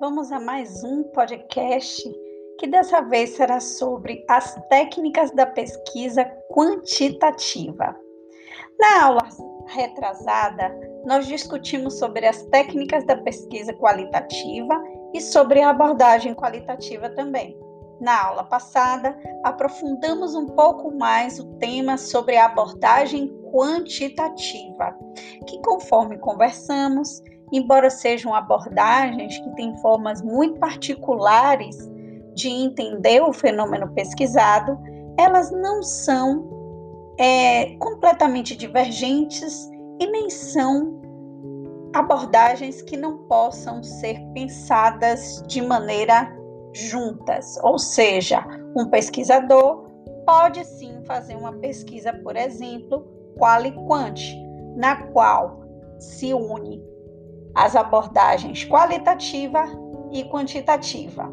Vamos a mais um podcast que dessa vez será sobre as técnicas da pesquisa quantitativa. Na aula retrasada, nós discutimos sobre as técnicas da pesquisa qualitativa e sobre a abordagem qualitativa também. Na aula passada, aprofundamos um pouco mais o tema sobre a abordagem quantitativa, que, conforme conversamos, embora sejam abordagens que têm formas muito particulares de entender o fenômeno pesquisado, elas não são é, completamente divergentes e nem são abordagens que não possam ser pensadas de maneira juntas. Ou seja, um pesquisador pode sim fazer uma pesquisa, por exemplo, qual e quant, na qual se une as abordagens qualitativa e quantitativa.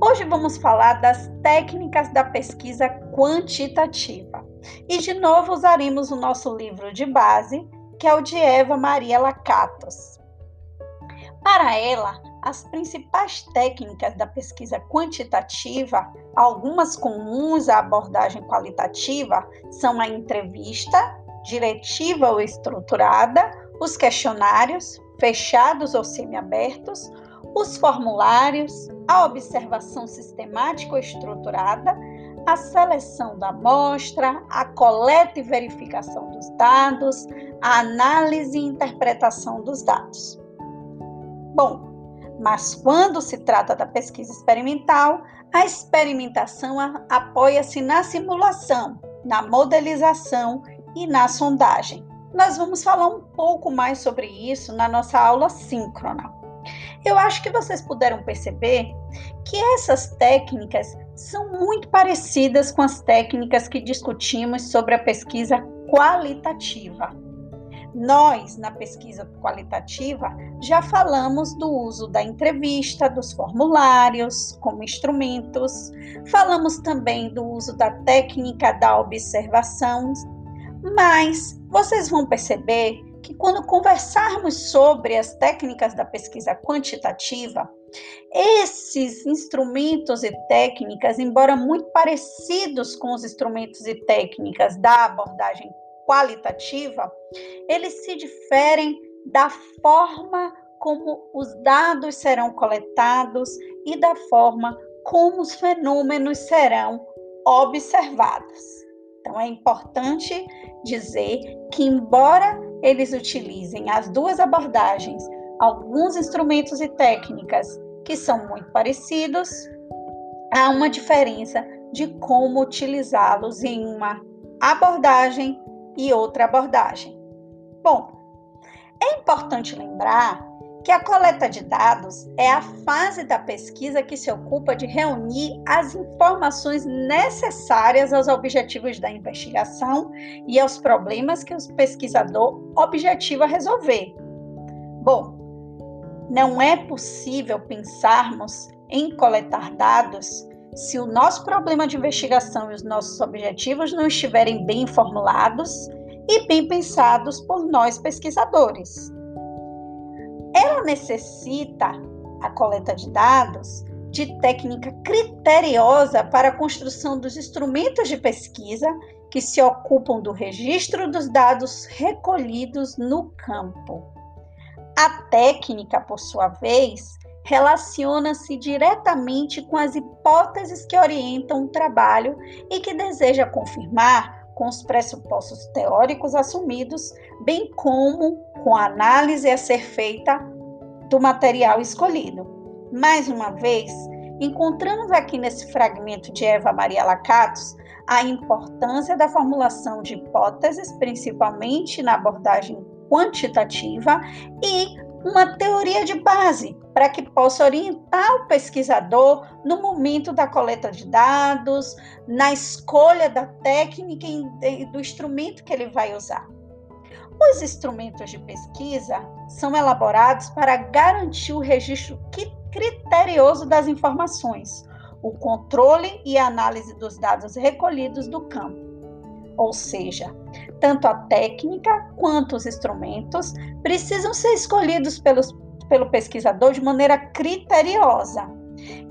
Hoje vamos falar das técnicas da pesquisa quantitativa. E de novo usaremos o nosso livro de base, que é o de Eva Maria Lacatos. Para ela, as principais técnicas da pesquisa quantitativa, algumas comuns à abordagem qualitativa, são a entrevista, diretiva ou estruturada, os questionários, fechados ou semiabertos, os formulários, a observação sistemática ou estruturada, a seleção da amostra, a coleta e verificação dos dados, a análise e interpretação dos dados. Bom, mas quando se trata da pesquisa experimental, a experimentação apoia-se na simulação, na modelização e na sondagem. Nós vamos falar um pouco mais sobre isso na nossa aula síncrona. Eu acho que vocês puderam perceber que essas técnicas são muito parecidas com as técnicas que discutimos sobre a pesquisa qualitativa. Nós, na pesquisa qualitativa, já falamos do uso da entrevista, dos formulários como instrumentos, falamos também do uso da técnica da observação, mas vocês vão perceber que quando conversarmos sobre as técnicas da pesquisa quantitativa, esses instrumentos e técnicas, embora muito parecidos com os instrumentos e técnicas da abordagem qualitativa, eles se diferem da forma como os dados serão coletados e da forma como os fenômenos serão observados. Então, é importante dizer que, embora eles utilizem as duas abordagens, alguns instrumentos e técnicas que são muito parecidos, há uma diferença de como utilizá-los em uma abordagem e outra abordagem. Bom, é importante lembrar que a coleta de dados é a fase da pesquisa que se ocupa de reunir as informações necessárias aos objetivos da investigação e aos problemas que o pesquisador objetiva resolver. Bom, não é possível pensarmos em coletar dados se o nosso problema de investigação e os nossos objetivos não estiverem bem formulados e bem pensados por nós pesquisadores necessita, a coleta de dados, de técnica criteriosa para a construção dos instrumentos de pesquisa que se ocupam do registro dos dados recolhidos no campo. A técnica, por sua vez, relaciona-se diretamente com as hipóteses que orientam o trabalho e que deseja confirmar com os pressupostos teóricos assumidos, bem como com a análise a ser feita do material escolhido. Mais uma vez, encontramos aqui nesse fragmento de Eva Maria Lacatos a importância da formulação de hipóteses, principalmente na abordagem quantitativa, e uma teoria de base para que possa orientar o pesquisador no momento da coleta de dados, na escolha da técnica e do instrumento que ele vai usar. Os instrumentos de pesquisa são elaborados para garantir o registro criterioso das informações, o controle e análise dos dados recolhidos do campo. Ou seja, tanto a técnica quanto os instrumentos precisam ser escolhidos pelos pelo pesquisador de maneira criteriosa.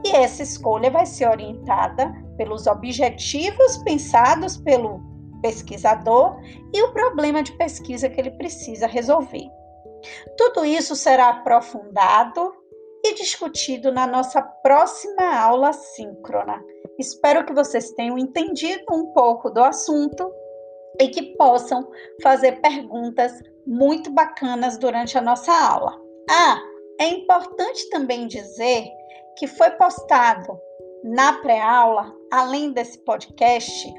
E essa escolha vai ser orientada pelos objetivos pensados pelo pesquisador e o problema de pesquisa que ele precisa resolver. Tudo isso será aprofundado e discutido na nossa próxima aula síncrona. Espero que vocês tenham entendido um pouco do assunto e que possam fazer perguntas muito bacanas durante a nossa aula. Ah, é importante também dizer que foi postado na pré-aula, além desse podcast,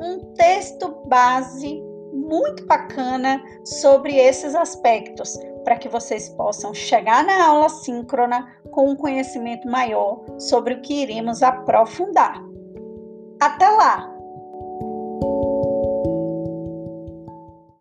um texto base muito bacana sobre esses aspectos, para que vocês possam chegar na aula síncrona com um conhecimento maior sobre o que iremos aprofundar. Até lá!